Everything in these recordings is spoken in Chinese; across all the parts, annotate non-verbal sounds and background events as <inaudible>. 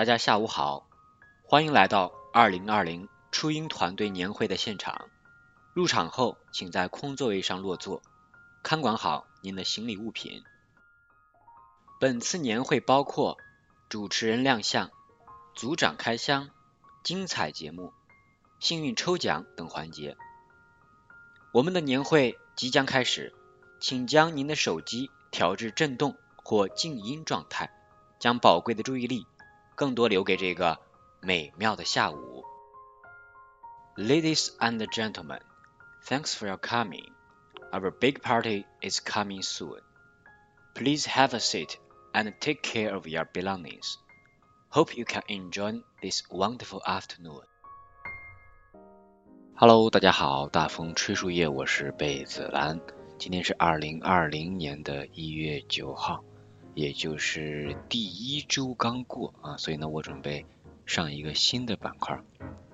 大家下午好，欢迎来到2020初音团队年会的现场。入场后，请在空座位上落座，看管好您的行李物品。本次年会包括主持人亮相、组长开箱、精彩节目、幸运抽奖等环节。我们的年会即将开始，请将您的手机调至震动或静音状态，将宝贵的注意力更多留给这个美妙的下午。Ladies and gentlemen, thanks for your coming. Our big party is coming soon. Please have a seat and take care of your belongings. Hope you can enjoy this wonderful afternoon. Hello，大家好，大风吹树叶，我是贝子兰。今天是二零二零年的一月九号， 也就是第一周刚过啊，所以呢，我准备上一个新的板块，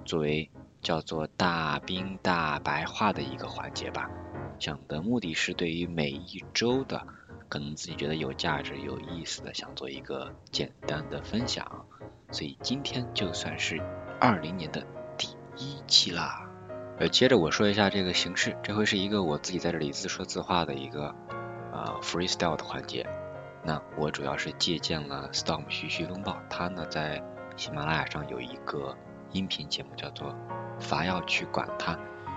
作为叫做大兵大白话的一个环节吧。想的目的是对于每一周的可能自己觉得有价值、有意思的，想做一个简单的分享。所以今天就算是二零年的第一期啦。呃，接着我说一下这个形式，这回是一个我自己在这里自说自话的一个呃 freestyle 的环节。那我主要是借鉴了 Storm 徐徐风暴，他呢在喜马拉雅上有一个音频节目叫做《伐要去管他》，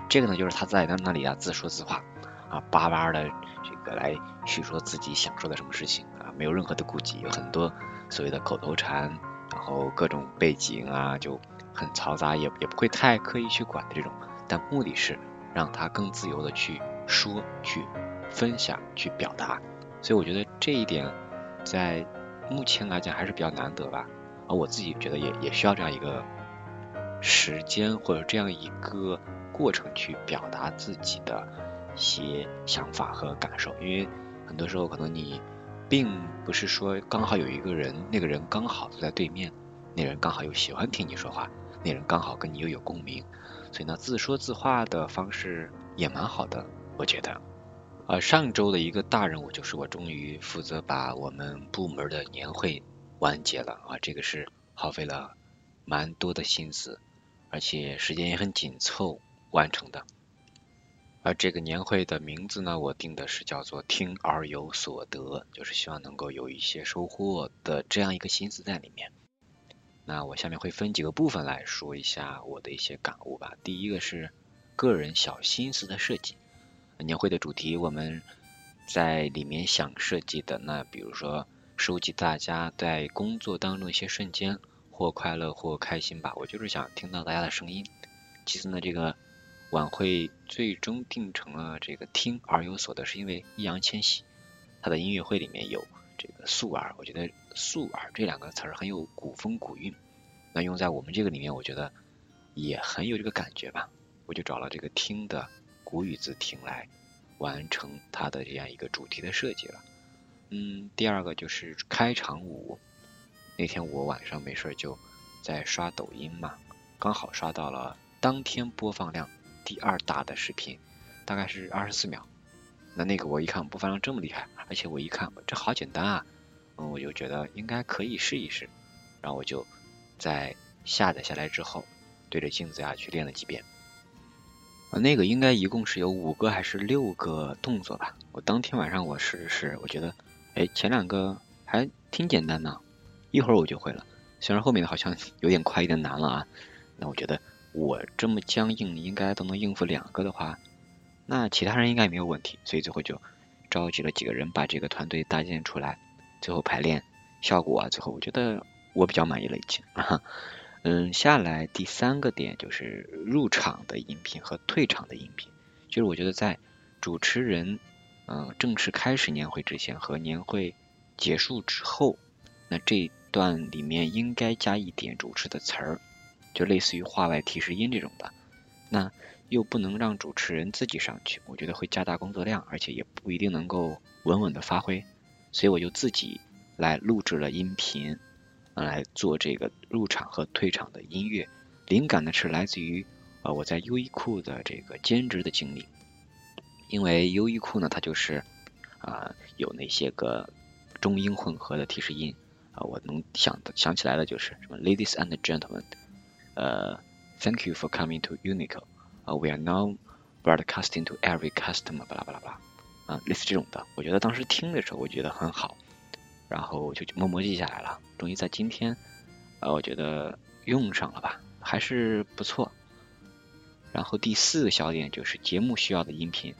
这个呢就是他在那那里啊自说自话啊叭叭的这个来叙说自己想说的什么事情啊，没有任何的顾忌，有很多所谓的口头禅，然后各种背景啊就很嘈杂，也也不会太刻意去管的这种。但目的是让他更自由的去说、去分享、去表达，所以我觉得这一点在目前来讲还是比较难得吧。而我自己觉得也也需要这样一个时间或者这样一个过程去表达自己的一些想法和感受，因为很多时候可能你并不是说刚好有一个人，那个人刚好坐在对面，那人刚好又喜欢听你说话，那人刚好跟你又有共鸣。所以呢，自说自话的方式也蛮好的，我觉得。呃，上周的一个大任务就是我终于负责把我们部门的年会完结了啊，这个是耗费了蛮多的心思，而且时间也很紧凑完成的。而这个年会的名字呢，我定的是叫做“听而有所得”，就是希望能够有一些收获的这样一个心思在里面。那我下面会分几个部分来说一下我的一些感悟吧。第一个是个人小心思的设计。年会的主题我们在里面想设计的，那比如说收集大家在工作当中一些瞬间，或快乐或开心吧。我就是想听到大家的声音。其次呢，这个晚会最终定成了这个听而有所得，是因为易烊千玺他的音乐会里面有。这个素耳，我觉得素耳这两个词儿很有古风古韵，那用在我们这个里面，我觉得也很有这个感觉吧。我就找了这个听的古语自听来完成它的这样一个主题的设计了。嗯，第二个就是开场舞。那天我晚上没事就在刷抖音嘛，刚好刷到了当天播放量第二大的视频，大概是二十四秒。那那个我一看播放量这么厉害，而且我一看这好简单啊，嗯，我就觉得应该可以试一试，然后我就在下载下来之后，对着镜子呀去练了几遍。啊，那个应该一共是有五个还是六个动作吧？我当天晚上我试试，我觉得，哎，前两个还挺简单的，一会儿我就会了。虽然后面的好像有点快，有点难了啊。那我觉得我这么僵硬，应该都能应付两个的话。那其他人应该也没有问题，所以最后就召集了几个人把这个团队搭建出来，最后排练效果啊，最后我觉得我比较满意了已经。嗯，下来第三个点就是入场的音频和退场的音频，就是我觉得在主持人嗯正式开始年会之前和年会结束之后，那这段里面应该加一点主持的词儿，就类似于话外提示音这种的。那又不能让主持人自己上去，我觉得会加大工作量，而且也不一定能够稳稳的发挥，所以我就自己来录制了音频，来做这个入场和退场的音乐。灵感呢是来自于呃我在优衣库的这个兼职的经历，因为优衣库呢它就是啊有那些个中英混合的提示音，啊，我能想的想起来的就是什么，Ladies and gentlemen，呃，Thank you for coming to Uniqlo，啊，We are now broadcasting to every customer，巴拉巴拉巴拉，啊，类似这种的，我觉得当时听的时候，我觉得很好，然后就默默记下来了。终于在今天，啊，我觉得用上了吧，还是不错。然后第四个小点就是节目需要的音频，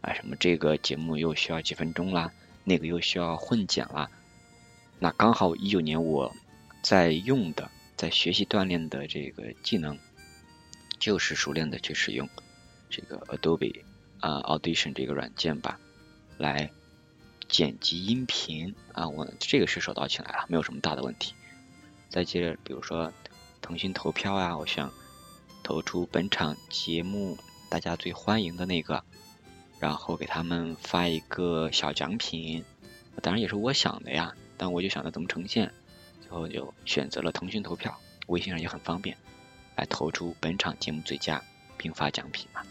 啊，什么这个节目又需要几分钟啦，那个又需要混剪啦。那刚好一九年我在用的，在学习锻炼的这个技能，就是熟练的去使用这个 Adobe 啊 Audition 这个软件吧，来剪辑音频啊，我这个是手到擒来了，没有什么大的问题。再接着，比如说腾讯投票啊，我想投出本场节目大家最欢迎的那个，然后给他们发一个小奖品，当然也是我想的呀。但我就想着怎么呈现，最后就选择了腾讯投票，微信上也很方便，来投出本场节目最佳，并发奖品嘛。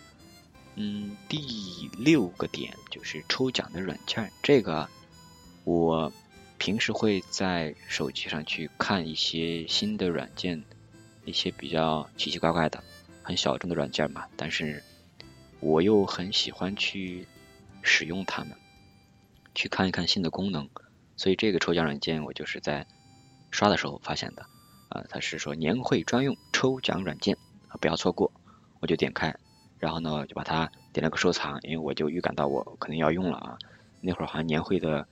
嗯，第六个点就是抽奖的软件，这个我平时会在手机上去看一些新的软件，一些比较奇奇怪怪的、很小众的软件嘛，但是我又很喜欢去使用它们，去看一看新的功能。所以这个抽奖软件我就是在刷的时候发现的，啊，它是说年会专用抽奖软件啊，不要错过。我就点开，然后呢就把它点了个收藏，因为我就预感到我可能要用了啊。那会儿好像年会的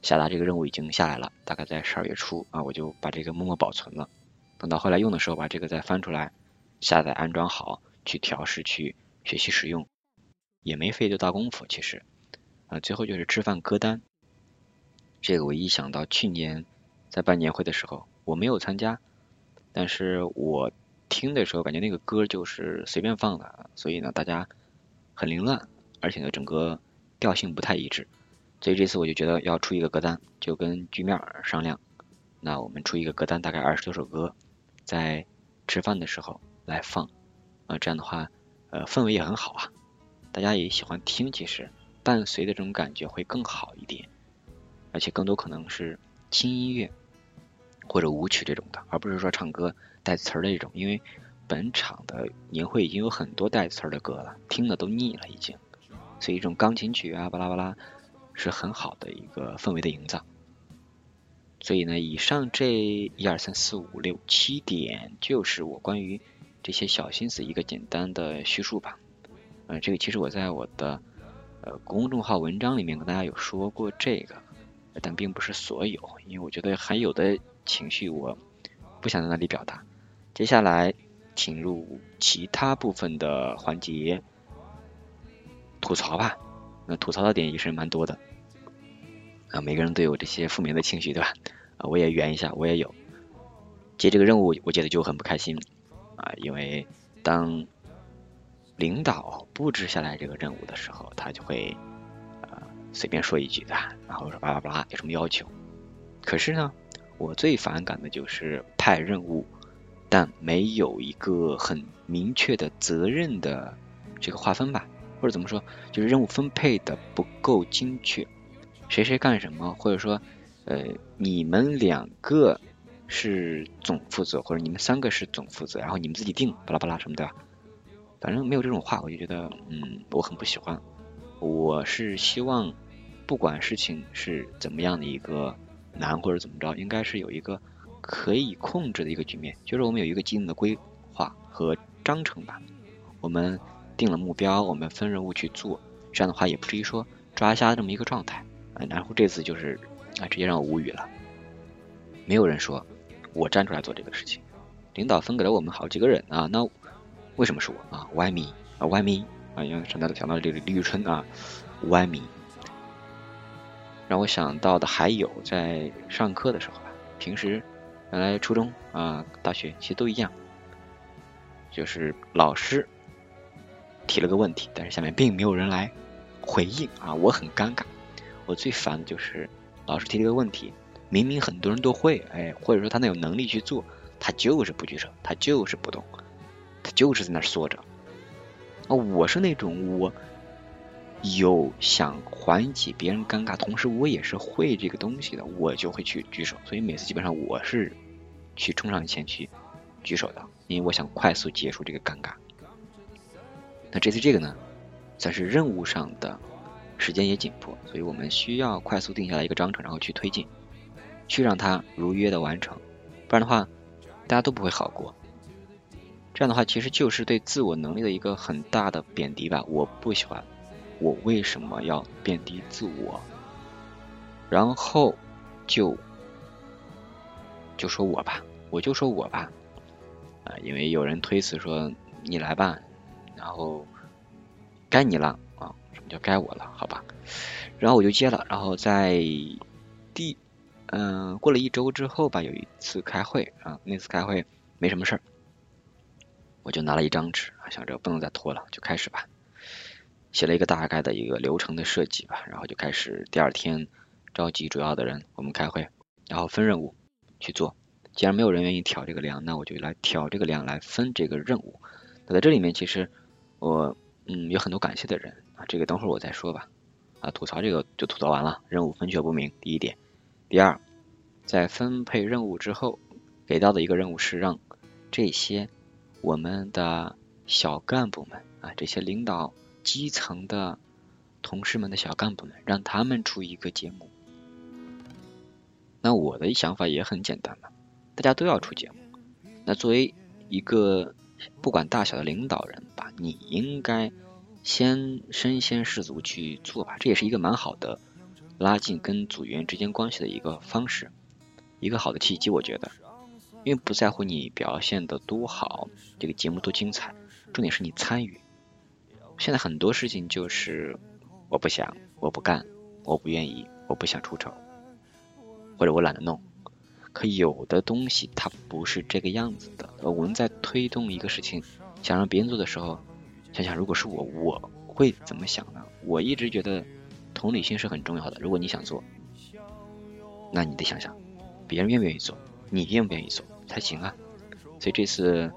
下达这个任务已经下来了，大概在十二月初啊，我就把这个默默保存了。等到后来用的时候，把这个再翻出来下载安装好，去调试去学习使用，也没费多大功夫其实。啊，最后就是吃饭歌单。这个我一想到去年在办年会的时候，我没有参加，但是我听的时候感觉那个歌就是随便放的，所以呢大家很凌乱，而且呢整个调性不太一致，所以这次我就觉得要出一个歌单，就跟局面商量，那我们出一个歌单，大概二十多首歌，在吃饭的时候来放，啊这样的话，呃氛围也很好啊，大家也喜欢听，其实伴随的这种感觉会更好一点。而且更多可能是轻音乐或者舞曲这种的，而不是说唱歌带词儿的一种。因为本场的年会已经有很多带词儿的歌了，听的都腻了已经。所以这种钢琴曲啊，巴拉巴拉是很好的一个氛围的营造。所以呢，以上这一二三四五六七点，就是我关于这些小心思一个简单的叙述吧。嗯，这个其实我在我的呃公众号文章里面跟大家有说过这个。但并不是所有，因为我觉得还有的情绪我不想在那里表达。接下来请入其他部分的环节，吐槽吧。那吐槽的点也是蛮多的啊，每个人都有这些负面的情绪，对吧？啊，我也圆一下，我也有。接这个任务，我觉得就很不开心啊，因为当领导布置下来这个任务的时候，他就会。随便说一句的，然后说巴拉巴拉有什么要求？可是呢，我最反感的就是派任务，但没有一个很明确的责任的这个划分吧，或者怎么说，就是任务分配的不够精确，谁谁干什么，或者说，呃，你们两个是总负责，或者你们三个是总负责，然后你们自己定巴拉巴拉什么的，反正没有这种话，我就觉得，嗯，我很不喜欢。我是希望。不管事情是怎么样的一个难或者怎么着，应该是有一个可以控制的一个局面，就是我们有一个既定的规划和章程吧。我们定了目标，我们分任务去做，这样的话也不至于说抓瞎这么一个状态。然后这次就是啊，直接让我无语了。没有人说我站出来做这个事情，领导分给了我们好几个人啊，那为什么是我啊？Why me 啊？Why me 啊？因为想到想到这个李宇春啊，Why me？让我想到的还有在上课的时候吧，平时原来初中啊、大学其实都一样，就是老师提了个问题，但是下面并没有人来回应啊，我很尴尬。我最烦的就是老师提了个问题，明明很多人都会，哎，或者说他能有能力去做，他就是不举手，他就是不动，他就是在那儿缩着。啊，我是那种我有想缓解别人尴尬，同时我也是会这个东西的，我就会去举手。所以每次基本上我是去冲上前去举手的，因为我想快速结束这个尴尬。那这次这个呢，算是任务上的时间也紧迫，所以我们需要快速定下来一个章程，然后去推进，去让它如约的完成，不然的话大家都不会好过。这样的话其实就是对自我能力的一个很大的贬低吧，我不喜欢。我为什么要贬低自我？然后就就说我吧，我就说我吧，啊，因为有人推辞说你来吧，然后该你了。啊，什么叫该我了？好吧，然后我就接了，然后在第嗯过了一周之后吧，有一次开会。啊，那次开会没什么事儿，我就拿了一张纸啊，想着不能再拖了，就开始吧。写了一个大概的一个流程的设计吧，然后就开始第二天召集主要的人，我们开会，然后分任务去做。既然没有人愿意挑这个量，那我就来挑这个量来分这个任务。那在这里面，其实我嗯有很多感谢的人啊，这个等会儿我再说吧。啊，吐槽这个就吐槽完了，任务分确不明，第一点。第二，在分配任务之后，给到的一个任务是让这些我们的小干部们啊，这些领导。基层的同事们的小干部们，让他们出一个节目。那我的想法也很简单嘛，大家都要出节目。那作为一个不管大小的领导人吧，你应该先身先士卒去做吧，这也是一个蛮好的拉近跟组员之间关系的一个方式，一个好的契机，我觉得。因为不在乎你表现的多好，这个节目多精彩，重点是你参与。现在很多事情就是我不想，我不干，我不愿意，我不想出丑，或者我懒得弄。可有的东西它不是这个样子的。我们在推动一个事情，想让别人做的时候，想想如果是我，我会怎么想呢？我一直觉得同理心是很重要的。如果你想做，那你得想想别人愿不愿意做，你愿不愿意做才行啊。所以这次。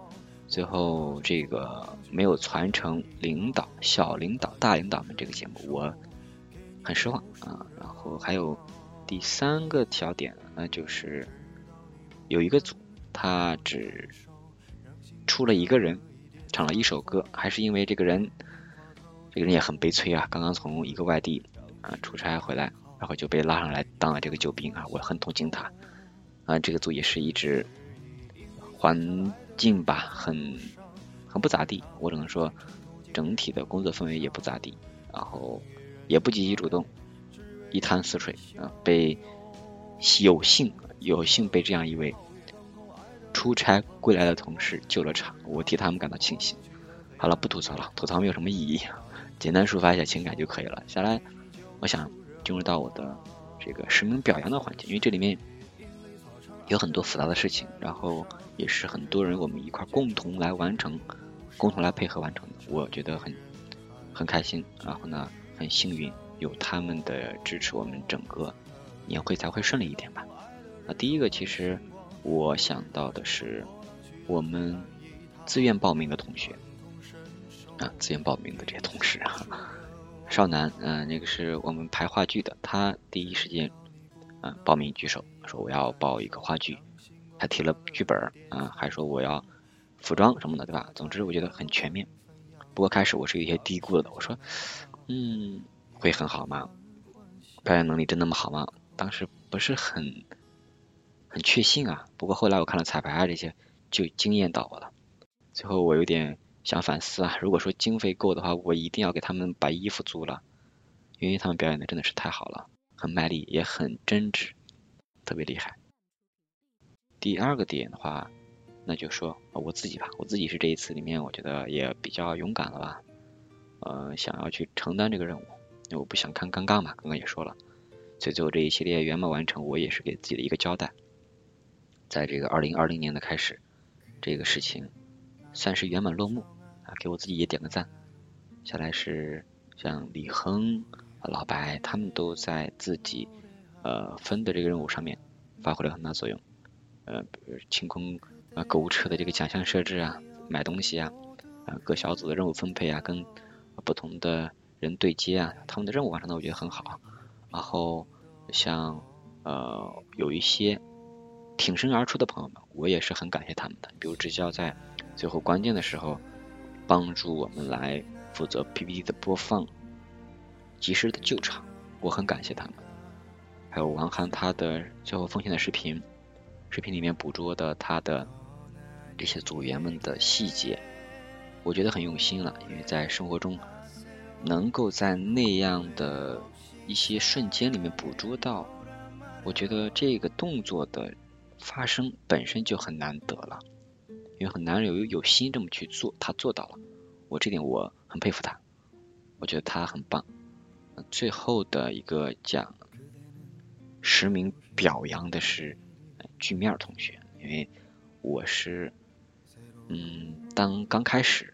最后这个没有传承领导、小领导、大领导们这个节目，我很失望啊。然后还有第三个小点，那就是有一个组他只出了一个人，唱了一首歌，还是因为这个人，这个人也很悲催啊，刚刚从一个外地啊出差回来，然后就被拉上来当了这个救兵啊，我很同情他啊。这个组也是一直还。近吧，很很不咋地，我只能说整体的工作氛围也不咋地，然后也不积极主动，一潭死水啊！被有幸有幸被这样一位出差归来的同事救了场，我替他们感到庆幸。好了，不吐槽了，吐槽没有什么意义，简单抒发一下情感就可以了。下来，我想进入到我的这个实名表扬的环节，因为这里面有很多复杂的事情，然后。也是很多人我们一块共同来完成，共同来配合完成的，我觉得很很开心，然后呢很幸运有他们的支持，我们整个年会才会顺利一点吧。啊第一个其实我想到的是我们自愿报名的同学啊，自愿报名的这些同事啊，少南，嗯，那个是我们排话剧的，他第一时间嗯报名举手说我要报一个话剧。还提了剧本啊，还说我要服装什么的，对吧？总之我觉得很全面。不过开始我是有些低估了的，我说，嗯，会很好吗？表演能力真那么好吗？当时不是很很确信啊。不过后来我看了彩排啊这些，就惊艳到我了。最后我有点想反思啊，如果说经费够的话，我一定要给他们把衣服租了，因为他们表演的真的是太好了，很卖力，也很真挚，特别厉害。第二个点的话，那就说我自己吧，我自己是这一次里面我觉得也比较勇敢了吧，呃，想要去承担这个任务，因为我不想看尴尬嘛，刚刚也说了，所以最后这一系列圆满完成，我也是给自己的一个交代，在这个二零二零年的开始，这个事情算是圆满落幕啊，给我自己也点个赞。下来是像李亨、老白他们都在自己呃分的这个任务上面发挥了很大作用。呃，比如清空啊购物车的这个奖项设置啊，买东西啊，啊各小组的任务分配啊，跟不同的人对接啊，他们的任务完成的我觉得很好。然后像呃有一些挺身而出的朋友们，我也是很感谢他们的。比如直教在最后关键的时候帮助我们来负责 PPT 的播放，及时的救场，我很感谢他们。还有王涵他的最后奉献的视频，视频里面捕捉的他的这些组员们的细节，我觉得很用心了，因为在生活中。能够在那样的一些瞬间里面捕捉到，我觉得这个动作的发生本身就很难得了，因为很难有有心这么去做，他做到了，我这点我很佩服他，我觉得他很棒。最后的一个奖实名表扬的是句面同学，因为我是嗯当刚开始。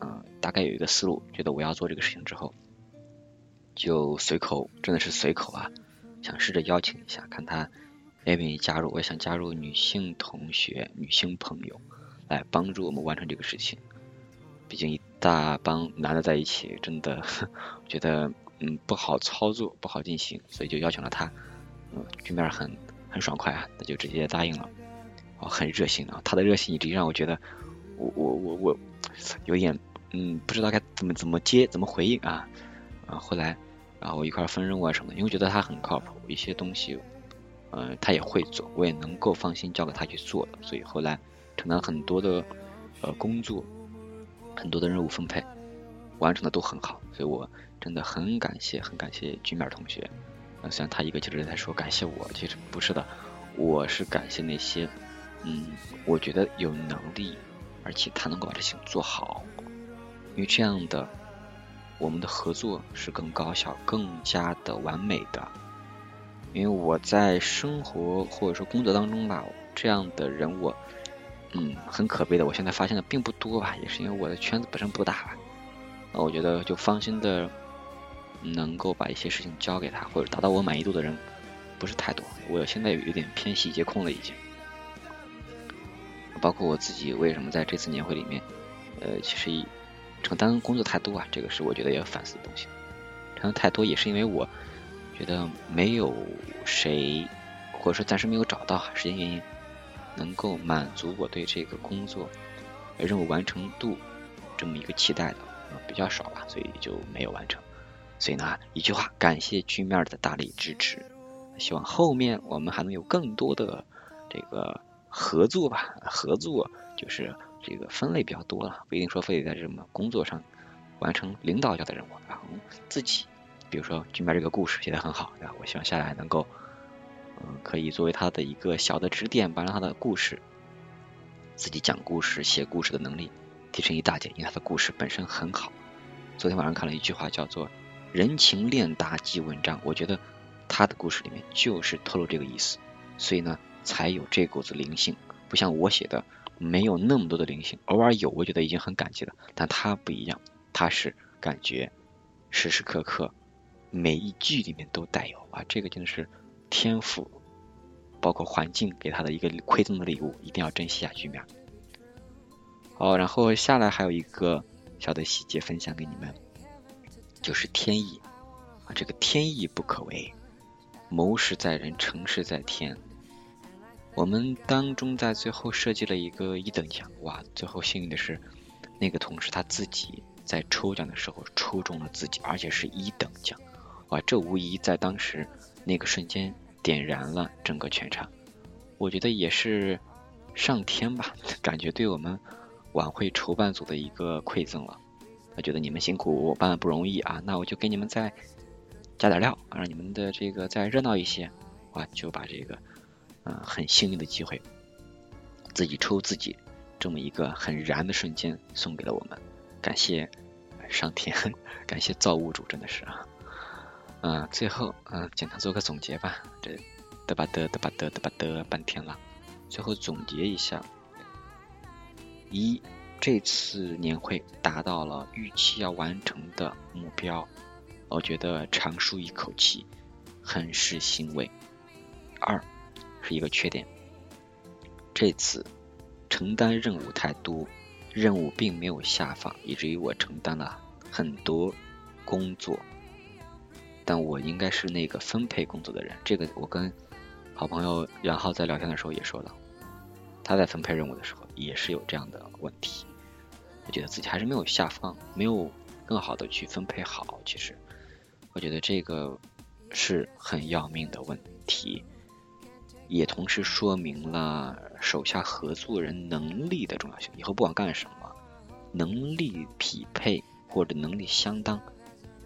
嗯，大概有一个思路，觉得我要做这个事情之后，就随口，真的是随口啊，想试着邀请一下，看他愿不愿意加入。我想加入女性同学、女性朋友，来帮助我们完成这个事情。毕竟一大帮男的在一起，真的 <laughs> 觉得嗯不好操作，不好进行，所以就邀请了他。嗯，局面很很爽快啊，那就直接答应了。哦，很热心啊，他的热心以至于让我觉得，我我我我。有点嗯，不知道该怎么怎么接，怎么回应啊啊！后来然后一块分任务啊什么的，因为觉得他很靠谱，一些东西嗯他也会做，我也能够放心交给他去做的，所以后来承担很多的呃工作，很多的任务分配，完成的都很好，所以我真的很感谢，很感谢君面同学。虽然他一个劲儿在说感谢我，其实不是的，我是感谢那些嗯，我觉得有能力。而且他能够把事情做好，因为这样的我们的合作是更高效、更加的完美的。因为我在生活或者说工作当中吧，这样的人我嗯很可悲的，我现在发现的并不多吧，也是因为我的圈子本身不大吧。那我觉得就放心的能够把一些事情交给他，或者达到我满意度的人不是太多。我现在有点偏细节控了已经。包括我自己，为什么在这次年会里面，呃，其实承担工作太多啊，这个是我觉得要反思的东西。承担太多也是因为我觉得没有谁，或者说暂时没有找到时间原因，能够满足我对这个工作任务完成度这么一个期待的，比较少吧，所以就没有完成。所以呢，一句话，感谢局面的大力支持，希望后面我们还能有更多的这个。合作吧，合作就是这个分类比较多了，不一定说非得在什么工作上完成领导交的任务，然后自己，比如说军边这个故事写的很好，对吧？我希望下来能够，嗯，可以作为他的一个小的指点，把他的故事，自己讲故事、写故事的能力提升一大截，因为他的故事本身很好。昨天晚上看了一句话，叫做“人情练达即文章”，我觉得他的故事里面就是透露这个意思，所以呢。才有这股子灵性，不像我写的没有那么多的灵性，偶尔有，我觉得已经很感激了。但他不一样，他是感觉时时刻刻每一句里面都带有。啊，这个真的是天赋，包括环境给他的一个馈赠的礼物，一定要珍惜下局面。好，然后下来还有一个小的细节分享给你们，就是天意啊，这个天意不可违，谋事在人，成事在天。我们当中在最后设计了一个一等奖，哇！最后幸运的是，那个同事他自己在抽奖的时候抽中了自己，而且是一等奖，哇！这无疑在当时那个瞬间点燃了整个全场。我觉得也是上天吧，感觉对我们晚会筹办组的一个馈赠了。他觉得你们辛苦我办不容易啊，那我就给你们再加点料，让你们的这个再热闹一些，哇！就把这个。嗯，很幸运的机会，自己抽自己这么一个很燃的瞬间送给了我们，感谢上天，感谢造物主，真的是啊。嗯，最后嗯，简单做个总结吧，这嘚吧嘚嘚吧嘚嘚吧嘚半天了，最后总结一下：一，这次年会达到了预期要完成的目标，我觉得长舒一口气，很是欣慰。二。是一个缺点。这次承担任务太多，任务并没有下放，以至于我承担了很多工作，但我应该是那个分配工作的人。这个我跟好朋友杨浩在聊天的时候也说了，他在分配任务的时候也是有这样的问题，我觉得自己还是没有下放，没有更好的去分配好。其实，我觉得这个是很要命的问题。也同时说明了手下合作人能力的重要性。以后不管干什么，能力匹配或者能力相当，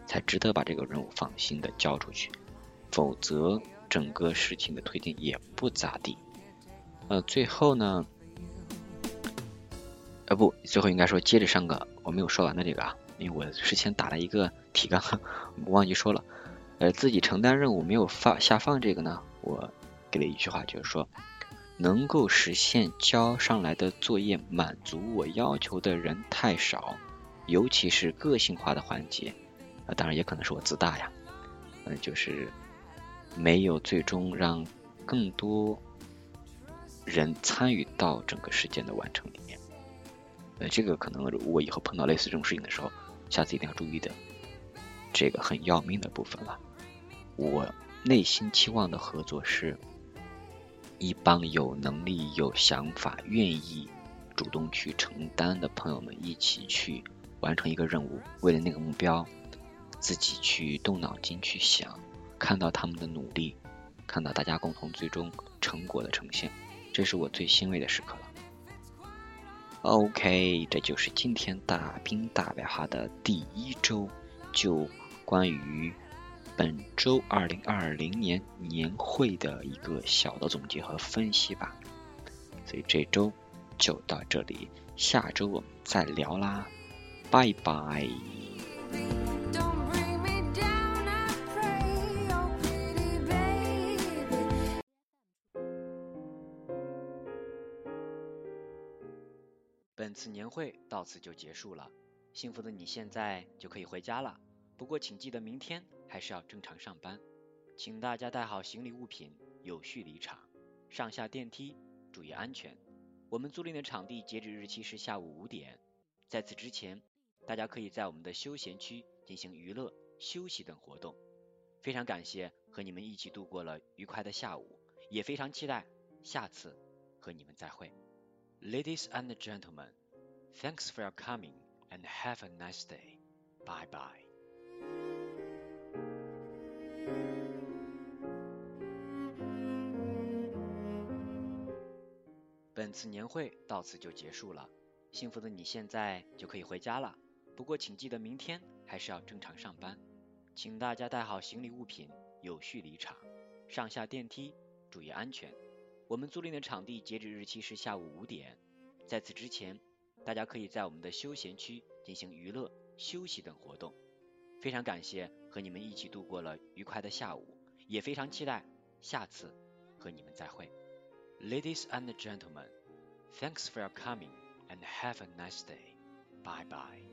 才值得把这个任务放心的交出去。否则，整个事情的推进也不咋地。呃，最后呢，呃不，最后应该说接着上个我没有说完的这个啊，因为我事先打了一个提纲，<laughs> 忘记说了。呃，自己承担任务没有发下放这个呢，我。给了一句话，就是说，能够实现交上来的作业满足我要求的人太少，尤其是个性化的环节，啊，当然也可能是我自大呀，嗯，就是没有最终让更多人参与到整个事件的完成里面，呃，这个可能我以后碰到类似这种事情的时候，下次一定要注意的，这个很要命的部分了。我内心期望的合作是。一帮有能力、有想法、愿意主动去承担的朋友们一起去完成一个任务，为了那个目标，自己去动脑筋去想，看到他们的努力，看到大家共同最终成果的呈现，这是我最欣慰的时刻了。OK，这就是今天大兵大白话的第一周，就关于。本周二零二零年年会的一个小的总结和分析吧，所以这周就到这里，下周我们再聊啦，拜拜。此年会到此就结束了，幸福的你现在就可以回家了。不过请记得明天还是要正常上班，请大家带好行李物品，有序离场，上下电梯注意安全。我们租赁的场地截止日期是下午五点，在此之前，大家可以在我们的休闲区进行娱乐、休息等活动。非常感谢和你们一起度过了愉快的下午，也非常期待下次和你们再会。Ladies and gentlemen, thanks for your coming and have a nice day. Bye bye. 本次年会到此就结束了，幸福的你现在就可以回家了。不过请记得明天还是要正常上班，请大家带好行李物品，有序离场，上下电梯注意安全。我们租赁的场地截止日期是下午五点，在此之前，大家可以在我们的休闲区进行娱乐、休息等活动。非常感谢和你们一起度过了愉快的下午，也非常期待下次和你们再会。Ladies and gentlemen, thanks for your coming and have a nice day. Bye bye.